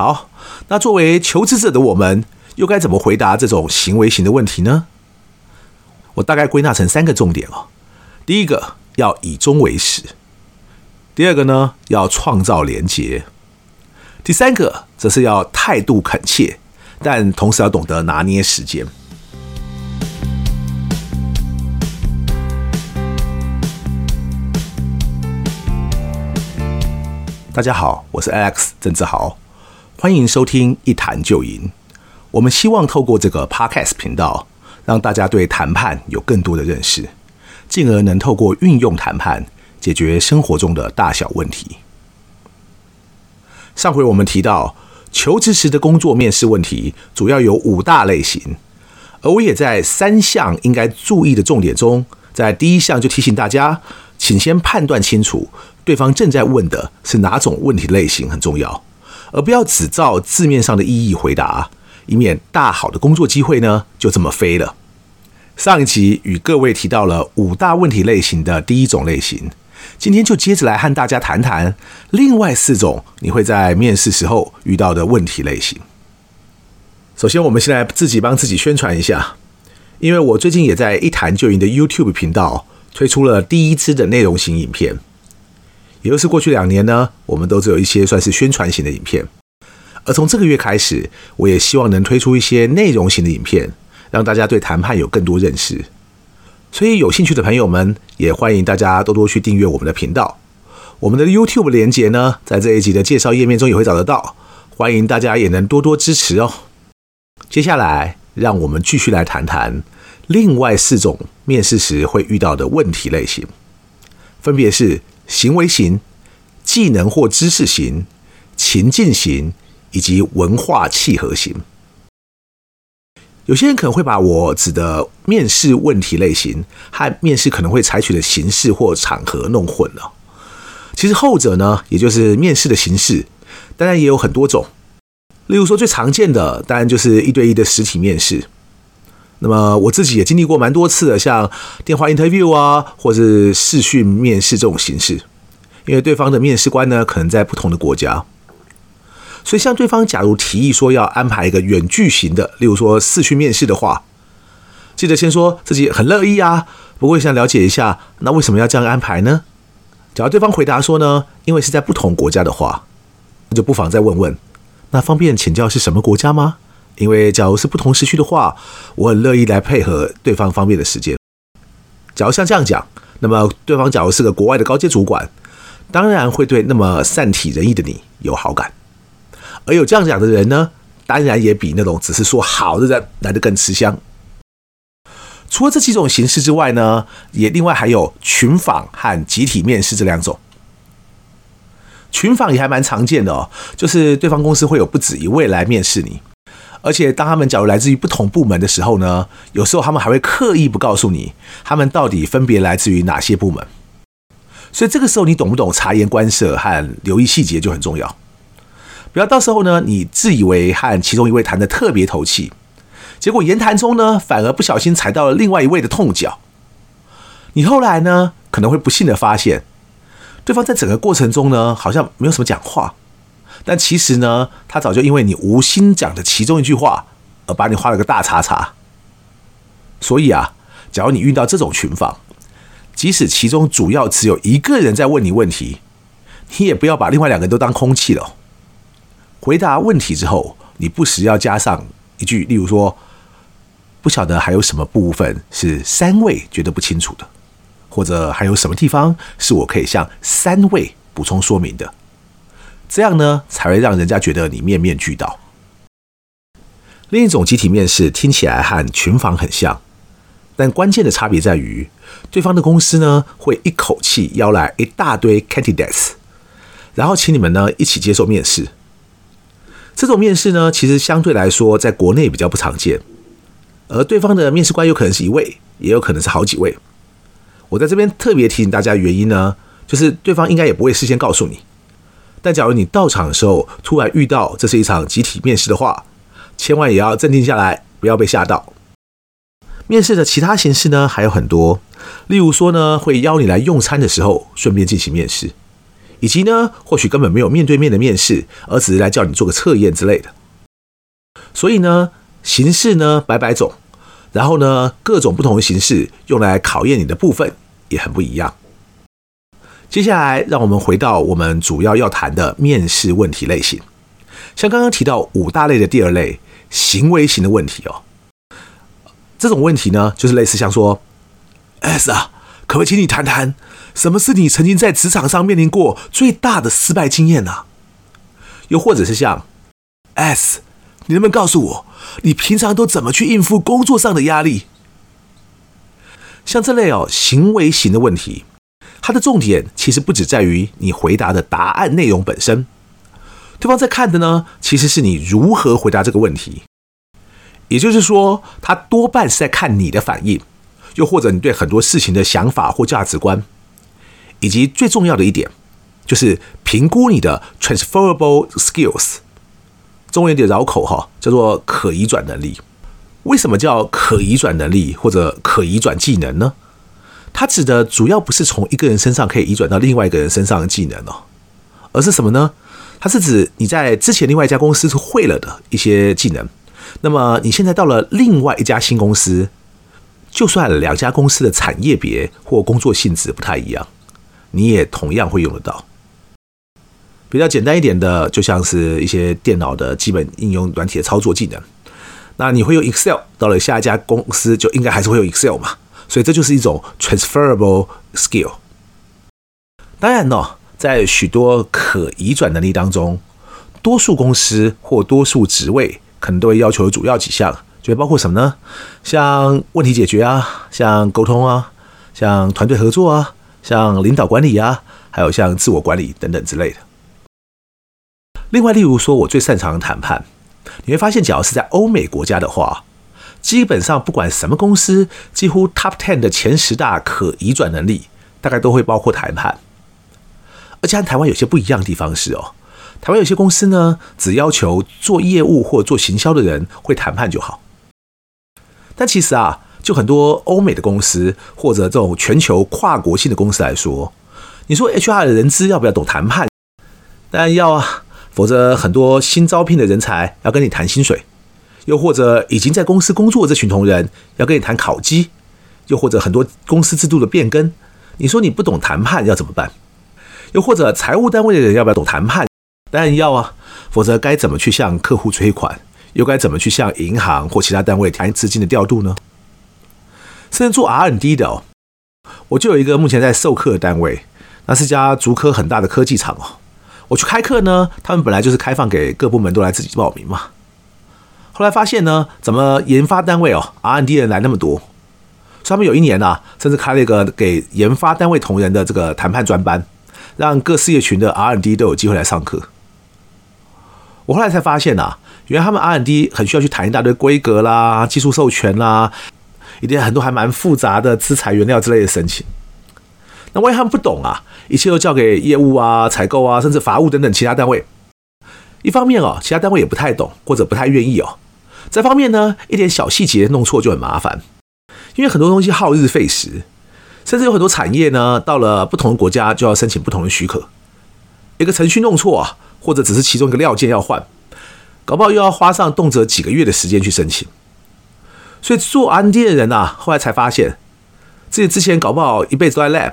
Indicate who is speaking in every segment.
Speaker 1: 好，那作为求职者的我们，又该怎么回答这种行为型的问题呢？我大概归纳成三个重点哦。第一个要以终为始，第二个呢要创造连结，第三个则是要态度恳切，但同时要懂得拿捏时间。大家好，我是 Alex 郑志豪，欢迎收听一谈就赢。我们希望透过这个 Podcast 频道，让大家对谈判有更多的认识，进而能透过运用谈判解决生活中的大小问题。上回我们提到，求职时的工作面试问题主要有五大类型，而我也在三项应该注意的重点中，在第一项就提醒大家，请先判断清楚。对方正在问的是哪种问题类型很重要，而不要只照字面上的意义回答，以免大好的工作机会呢就这么飞了。上一集与各位提到了五大问题类型的第一种类型，今天就接着来和大家谈谈另外四种你会在面试时候遇到的问题类型。首先，我们先来自己帮自己宣传一下，因为我最近也在一谈就赢的 YouTube 频道推出了第一支的内容型影片。也就是过去两年呢，我们都只有一些算是宣传型的影片，而从这个月开始，我也希望能推出一些内容型的影片，让大家对谈判有更多认识。所以有兴趣的朋友们，也欢迎大家多多去订阅我们的频道。我们的 YouTube 连接呢，在这一集的介绍页面中也会找得到，欢迎大家也能多多支持哦。接下来，让我们继续来谈谈另外四种面试时会遇到的问题类型，分别是。行为型、技能或知识型、情境型以及文化契合型。有些人可能会把我指的面试问题类型和面试可能会采取的形式或场合弄混了。其实后者呢，也就是面试的形式，当然也有很多种。例如说最常见的，当然就是一对一的实体面试。那么我自己也经历过蛮多次的，像电话 interview 啊，或是视讯面试这种形式，因为对方的面试官呢，可能在不同的国家，所以像对方假如提议说要安排一个远距型的，例如说视讯面试的话，记得先说自己很乐意啊，不过想了解一下，那为什么要这样安排呢？假如对方回答说呢，因为是在不同国家的话，那就不妨再问问，那方便请教是什么国家吗？因为假如是不同时区的话，我很乐意来配合对方方便的时间。假如像这样讲，那么对方假如是个国外的高阶主管，当然会对那么善体人意的你有好感。而有这样讲的人呢，当然也比那种只是说好的人来得更吃香。除了这几种形式之外呢，也另外还有群访和集体面试这两种。群访也还蛮常见的哦，就是对方公司会有不止一位来面试你。而且，当他们假如来自于不同部门的时候呢，有时候他们还会刻意不告诉你，他们到底分别来自于哪些部门。所以这个时候，你懂不懂察言观色和留意细节就很重要。不要到时候呢，你自以为和其中一位谈的特别投契，结果言谈中呢，反而不小心踩到了另外一位的痛脚。你后来呢，可能会不幸的发现，对方在整个过程中呢，好像没有什么讲话。但其实呢，他早就因为你无心讲的其中一句话，而把你画了个大叉叉。所以啊，假如你遇到这种群访，即使其中主要只有一个人在问你问题，你也不要把另外两个人都当空气了。回答问题之后，你不时要加上一句，例如说，不晓得还有什么部分是三位觉得不清楚的，或者还有什么地方是我可以向三位补充说明的。这样呢，才会让人家觉得你面面俱到。另一种集体面试听起来和群访很像，但关键的差别在于，对方的公司呢会一口气邀来一大堆 candidates，然后请你们呢一起接受面试。这种面试呢，其实相对来说在国内比较不常见，而对方的面试官有可能是一位，也有可能是好几位。我在这边特别提醒大家，原因呢，就是对方应该也不会事先告诉你。但假如你到场的时候突然遇到这是一场集体面试的话，千万也要镇定下来，不要被吓到。面试的其他形式呢还有很多，例如说呢会邀你来用餐的时候顺便进行面试，以及呢，或许根本没有面对面的面试，而只是来叫你做个测验之类的。所以呢，形式呢百百种，然后呢，各种不同的形式用来考验你的部分也很不一样。接下来，让我们回到我们主要要谈的面试问题类型，像刚刚提到五大类的第二类，行为型的问题哦。这种问题呢，就是类似像说，S 啊，可不可以请你谈谈，什么是你曾经在职场上面临过最大的失败经验呢？又或者是像 S，你能不能告诉我，你平常都怎么去应付工作上的压力？像这类哦，行为型的问题，它的重点其实不只在于你回答的答案内容本身，对方在看的呢，其实是你如何回答这个问题。也就是说，他多半是在看你的反应，又或者你对很多事情的想法或价值观，以及最重要的一点，就是评估你的 transferable skills。中文有点绕口哈，叫做可移转能力。为什么叫可移转能力或者可移转技能呢？它指的主要不是从一个人身上可以移转到另外一个人身上的技能哦，而是什么呢？它是指你在之前另外一家公司是会了的一些技能。那么你现在到了另外一家新公司，就算两家公司的产业别或工作性质不太一样，你也同样会用得到。比较简单一点的，就像是一些电脑的基本应用软体的操作技能。那你会用 Excel，到了下一家公司就应该还是会用 Excel 嘛？所以这就是一种 transferable skill。当然呢，在许多可移转能力当中，多数公司或多数职位。可能都会要求主要几项，就包括什么呢？像问题解决啊，像沟通啊，像团队合作啊，像领导管理啊，还有像自我管理等等之类的。另外，例如说我最擅长谈判，你会发现，只要是在欧美国家的话，基本上不管什么公司，几乎 Top Ten 的前十大可移转能力，大概都会包括谈判。而且和台湾有些不一样的地方是哦。台湾有些公司呢，只要求做业务或做行销的人会谈判就好。但其实啊，就很多欧美的公司或者这种全球跨国性的公司来说，你说 HR 的人资要不要懂谈判？当然要啊，否则很多新招聘的人才要跟你谈薪水，又或者已经在公司工作的这群同仁要跟你谈考绩，又或者很多公司制度的变更，你说你不懂谈判要怎么办？又或者财务单位的人要不要懂谈判？当然要啊，否则该怎么去向客户催款，又该怎么去向银行或其他单位谈资金的调度呢？甚至做 R&D 的哦，我就有一个目前在授课的单位，那是家竹科很大的科技厂哦。我去开课呢，他们本来就是开放给各部门都来自己报名嘛。后来发现呢，怎么研发单位哦，R&D 人来那么多，所以他们有一年啊，甚至开了一个给研发单位同仁的这个谈判专班，让各事业群的 R&D 都有机会来上课。我后来才发现呐、啊，原来他们 R&D 很需要去谈一大堆规格啦、技术授权啦，一定很多还蛮复杂的资材原料之类的申请。那万一他们不懂啊，一切都交给业务啊、采购啊，甚至法务等等其他单位。一方面哦，其他单位也不太懂或者不太愿意哦。这方面呢，一点小细节弄错就很麻烦，因为很多东西耗日费时，甚至有很多产业呢，到了不同的国家就要申请不同的许可。一个程序弄错啊。或者只是其中一个料件要换，搞不好又要花上动辄几个月的时间去申请。所以做 R&D 的人啊，后来才发现，自己之前搞不好一辈子都在 lab，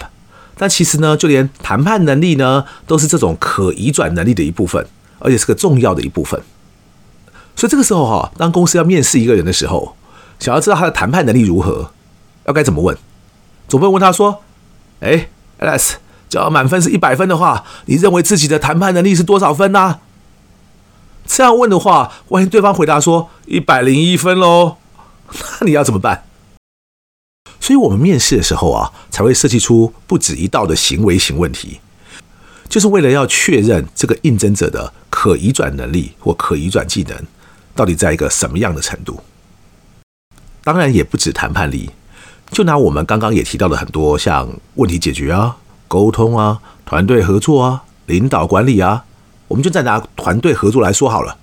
Speaker 1: 但其实呢，就连谈判能力呢，都是这种可移转能力的一部分，而且是个重要的一部分。所以这个时候哈，当公司要面试一个人的时候，想要知道他的谈判能力如何，要该怎么问？总不能问他说：“哎，Alex。”只要满分是一百分的话，你认为自己的谈判能力是多少分呢、这样问的话，万一对方回答说一百零一分喽，那你要怎么办？所以我们面试的时候啊，才会设计出不止一道的行为型问题，就是为了要确认这个应征者的可移转能力或可移转技能到底在一个什么样的程度。当然也不止谈判力，就拿我们刚刚也提到的很多像问题解决啊。沟通啊，团队合作啊，领导管理啊，我们就再拿团队合作来说好了。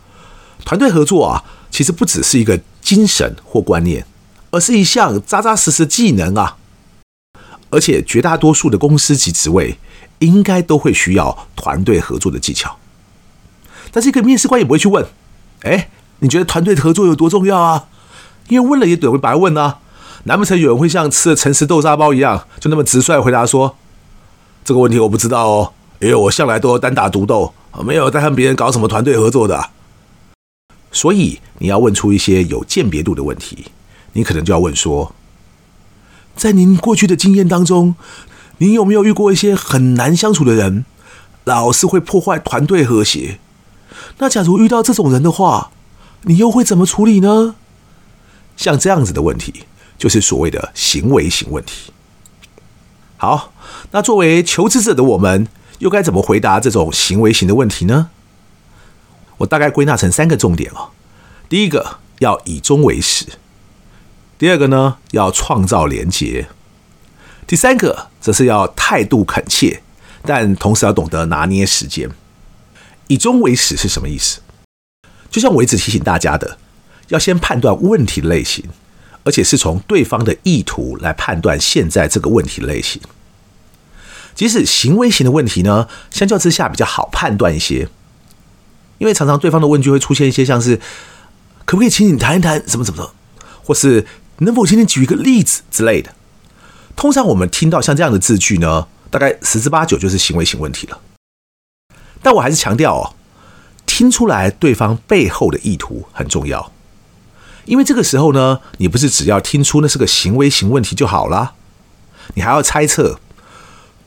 Speaker 1: 团队合作啊，其实不只是一个精神或观念，而是一项扎扎实实技能啊。而且绝大多数的公司及职位应该都会需要团队合作的技巧。但是一个面试官也不会去问：“哎，你觉得团队合作有多重要啊？”因为问了也等于白问啊。难不成有人会像吃了诚实豆沙包一样，就那么直率回答说：“这个问题我不知道哦，因为我向来都单打独斗，没有在和别人搞什么团队合作的。”所以你要问出一些有鉴别度的问题，你可能就要问说：“在您过去的经验当中，您有没有遇过一些很难相处的人，老是会破坏团队和谐？那假如遇到这种人的话，你又会怎么处理呢？”像这样子的问题。就是所谓的行为型问题。好，那作为求职者的我们，又该怎么回答这种行为型的问题呢？我大概归纳成三个重点哦。第一个要以终为始，第二个呢要创造连结，第三个则是要态度恳切，但同时要懂得拿捏时间。以终为始是什么意思？就像我一直提醒大家的，要先判断问题类型。而且是从对方的意图来判断现在这个问题类型。即使行为型的问题呢，相较之下比较好判断一些，因为常常对方的问句会出现一些像是“可不可以请你谈一谈什么什么的”，或是“能否请你举一个例子”之类的。通常我们听到像这样的字句呢，大概十之八九就是行为型问题了。但我还是强调哦，听出来对方背后的意图很重要。因为这个时候呢，你不是只要听出那是个行为型问题就好了，你还要猜测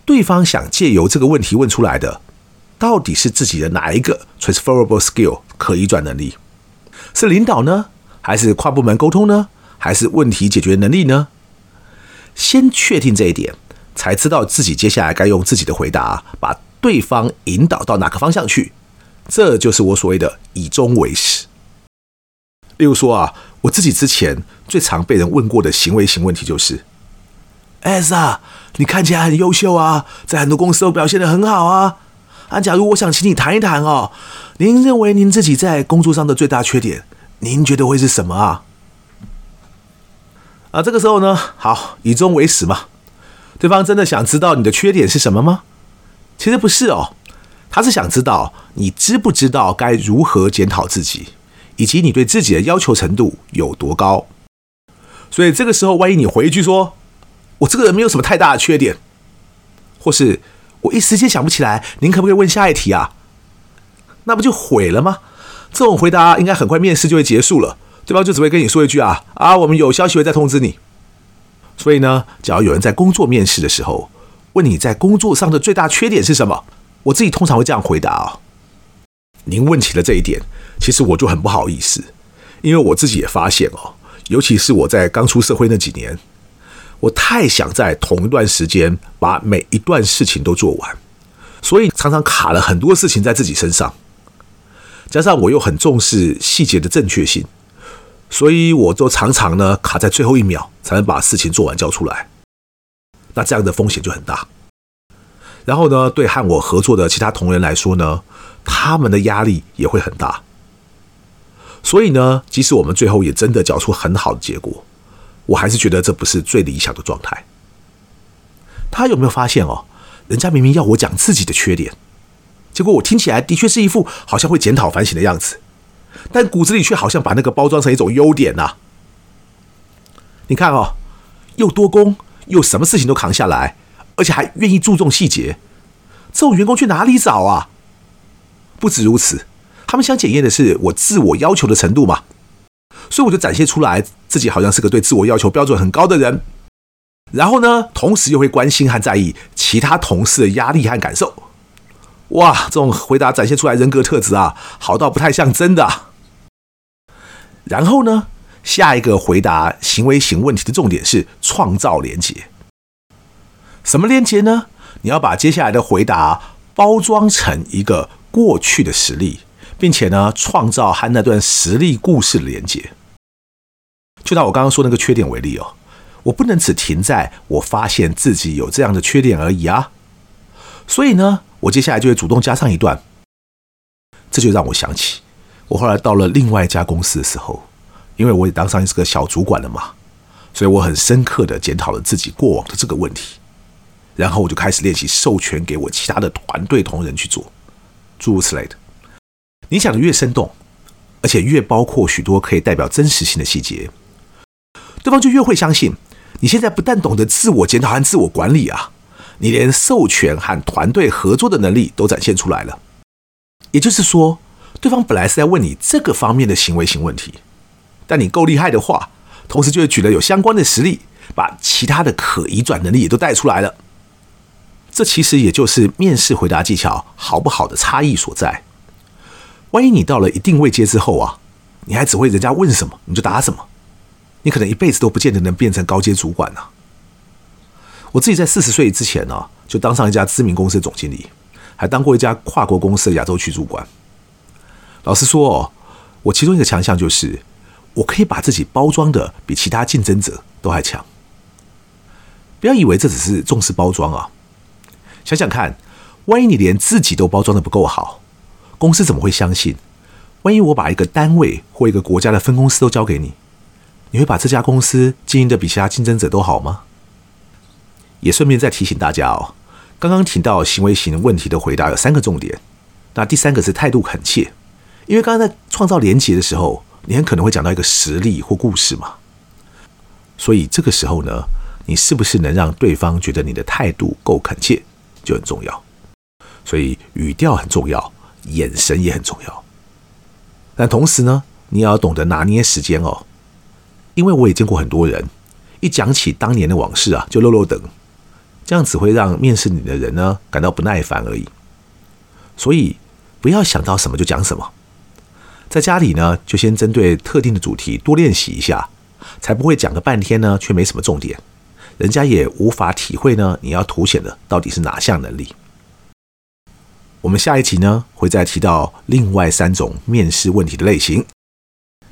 Speaker 1: 对方想借由这个问题问出来的，到底是自己的哪一个 transferable skill 可移转能力？是领导呢，还是跨部门沟通呢，还是问题解决能力呢？先确定这一点，才知道自己接下来该用自己的回答把对方引导到哪个方向去。这就是我所谓的以终为始。例如说啊，我自己之前最常被人问过的行为型问题就是：S 啊，你看起来很优秀啊，在很多公司都表现得很好啊。啊，假如我想请你谈一谈哦，您认为您自己在工作上的最大缺点，您觉得会是什么啊？啊，这个时候呢，好，以终为始嘛。对方真的想知道你的缺点是什么吗？其实不是哦，他是想知道你知不知道该如何检讨自己。以及你对自己的要求程度有多高？所以这个时候，万一你回一句说：“我这个人没有什么太大的缺点”，或是“我一时间想不起来”，您可不可以问下一题啊？那不就毁了吗？这种回答应该很快面试就会结束了，对方就只会跟你说一句：“啊啊，我们有消息会再通知你。”所以呢，只要有人在工作面试的时候问你在工作上的最大缺点是什么，我自己通常会这样回答啊：“您问起了这一点。”其实我就很不好意思，因为我自己也发现哦，尤其是我在刚出社会那几年，我太想在同一段时间把每一段事情都做完，所以常常卡了很多事情在自己身上。加上我又很重视细节的正确性，所以我都常常呢卡在最后一秒才能把事情做完交出来。那这样的风险就很大。然后呢，对和我合作的其他同仁来说呢，他们的压力也会很大。所以呢，即使我们最后也真的交出很好的结果，我还是觉得这不是最理想的状态。他有没有发现哦？人家明明要我讲自己的缺点，结果我听起来的确是一副好像会检讨反省的样子，但骨子里却好像把那个包装成一种优点呐。你看哦，又多功，又什么事情都扛下来，而且还愿意注重细节，这种员工去哪里找啊？不止如此。他们想检验的是我自我要求的程度嘛，所以我就展现出来自己好像是个对自我要求标准很高的人，然后呢，同时又会关心和在意其他同事的压力和感受。哇，这种回答展现出来人格特质啊，好到不太像真的。然后呢，下一个回答行为型问题的重点是创造连结。什么连接呢？你要把接下来的回答包装成一个过去的实例。并且呢，创造和那段实例故事的连接。就拿我刚刚说那个缺点为例哦，我不能只停在我发现自己有这样的缺点而已啊。所以呢，我接下来就会主动加上一段。这就让我想起，我后来到了另外一家公司的时候，因为我也当上一个小主管了嘛，所以我很深刻的检讨了自己过往的这个问题。然后我就开始练习授权给我其他的团队同仁去做，诸如此类的。你讲的越生动，而且越包括许多可以代表真实性的细节，对方就越会相信你现在不但懂得自我检讨和自我管理啊，你连授权和团队合作的能力都展现出来了。也就是说，对方本来是在问你这个方面的行为型问题，但你够厉害的话，同时就会举了有相关的实例，把其他的可移转能力也都带出来了。这其实也就是面试回答技巧好不好的差异所在。万一你到了一定位阶之后啊，你还只会人家问什么你就答什么，你可能一辈子都不见得能变成高阶主管呢、我自己在四十岁之前呢、就当上一家知名公司的总经理，还当过一家跨国公司的亚洲区主管。老实说哦，我其中一个强项就是，我可以把自己包装的比其他竞争者都还强。不要以为这只是重视包装啊。想想看，万一你连自己都包装得不够好，公司怎么会相信？万一我把一个单位或一个国家的分公司都交给你，你会把这家公司经营得比其他竞争者都好吗？也顺便再提醒大家哦，刚刚提到行为型问题的回答有三个重点，那第三个是态度恳切，因为刚刚在创造连结的时候，你很可能会讲到一个实例或故事嘛，所以这个时候呢，你是不是能让对方觉得你的态度够恳切？就很重要，所以语调很重要，眼神也很重要。但同时呢，你也要懂得拿捏时间哦，因为我也见过很多人，一讲起当年的往事啊，就漏漏等，这样只会让面试你的人呢感到不耐烦而已。所以不要想到什么就讲什么，在家里呢就先针对特定的主题多练习一下，才不会讲个半天呢却没什么重点。人家也无法体会呢，你要凸显的到底是哪项能力？我们下一集呢会再提到另外三种面试问题的类型，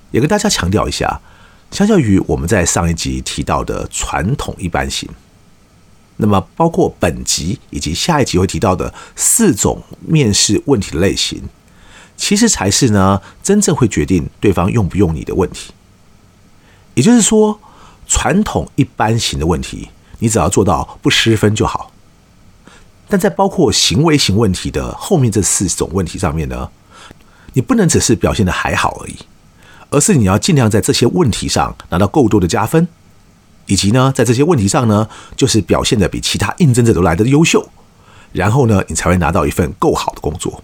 Speaker 1: 也跟大家强调一下，相较于我们在上一集提到的传统一般型，那么包括本集以及下一集会提到的四种面试问题的类型，其实才是呢真正会决定对方用不用你的问题。也就是说。传统一般型的问题，你只要做到不失分就好。但在包括行为型问题的后面这四种问题上面呢，你不能只是表现得还好而已，而是你要尽量在这些问题上拿到够多的加分，以及呢，在这些问题上呢，就是表现得比其他应征者都来得优秀，然后呢，你才会拿到一份够好的工作。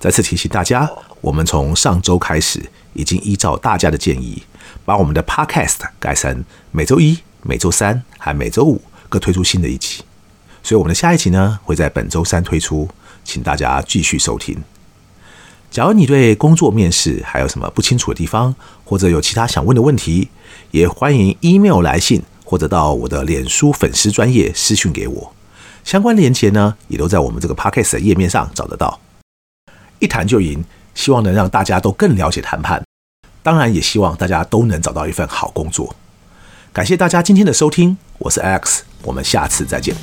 Speaker 1: 再次提醒大家，我们从上周开始，已经依照大家的建议。把我们的 Podcast 改成每周一、每周三和每周五各推出新的一集，所以我们的下一集呢会在本周三推出，请大家继续收听。假如你对工作面试还有什么不清楚的地方，或者有其他想问的问题，也欢迎 email 来信或者到我的脸书粉丝专业私讯给我，相关链接呢也都在我们这个 Podcast 的页面上找得到。一谈就赢，希望能让大家都更了解谈判。当然，也希望大家都能找到一份好工作。感谢大家今天的收听，我是 X，我们下次再见。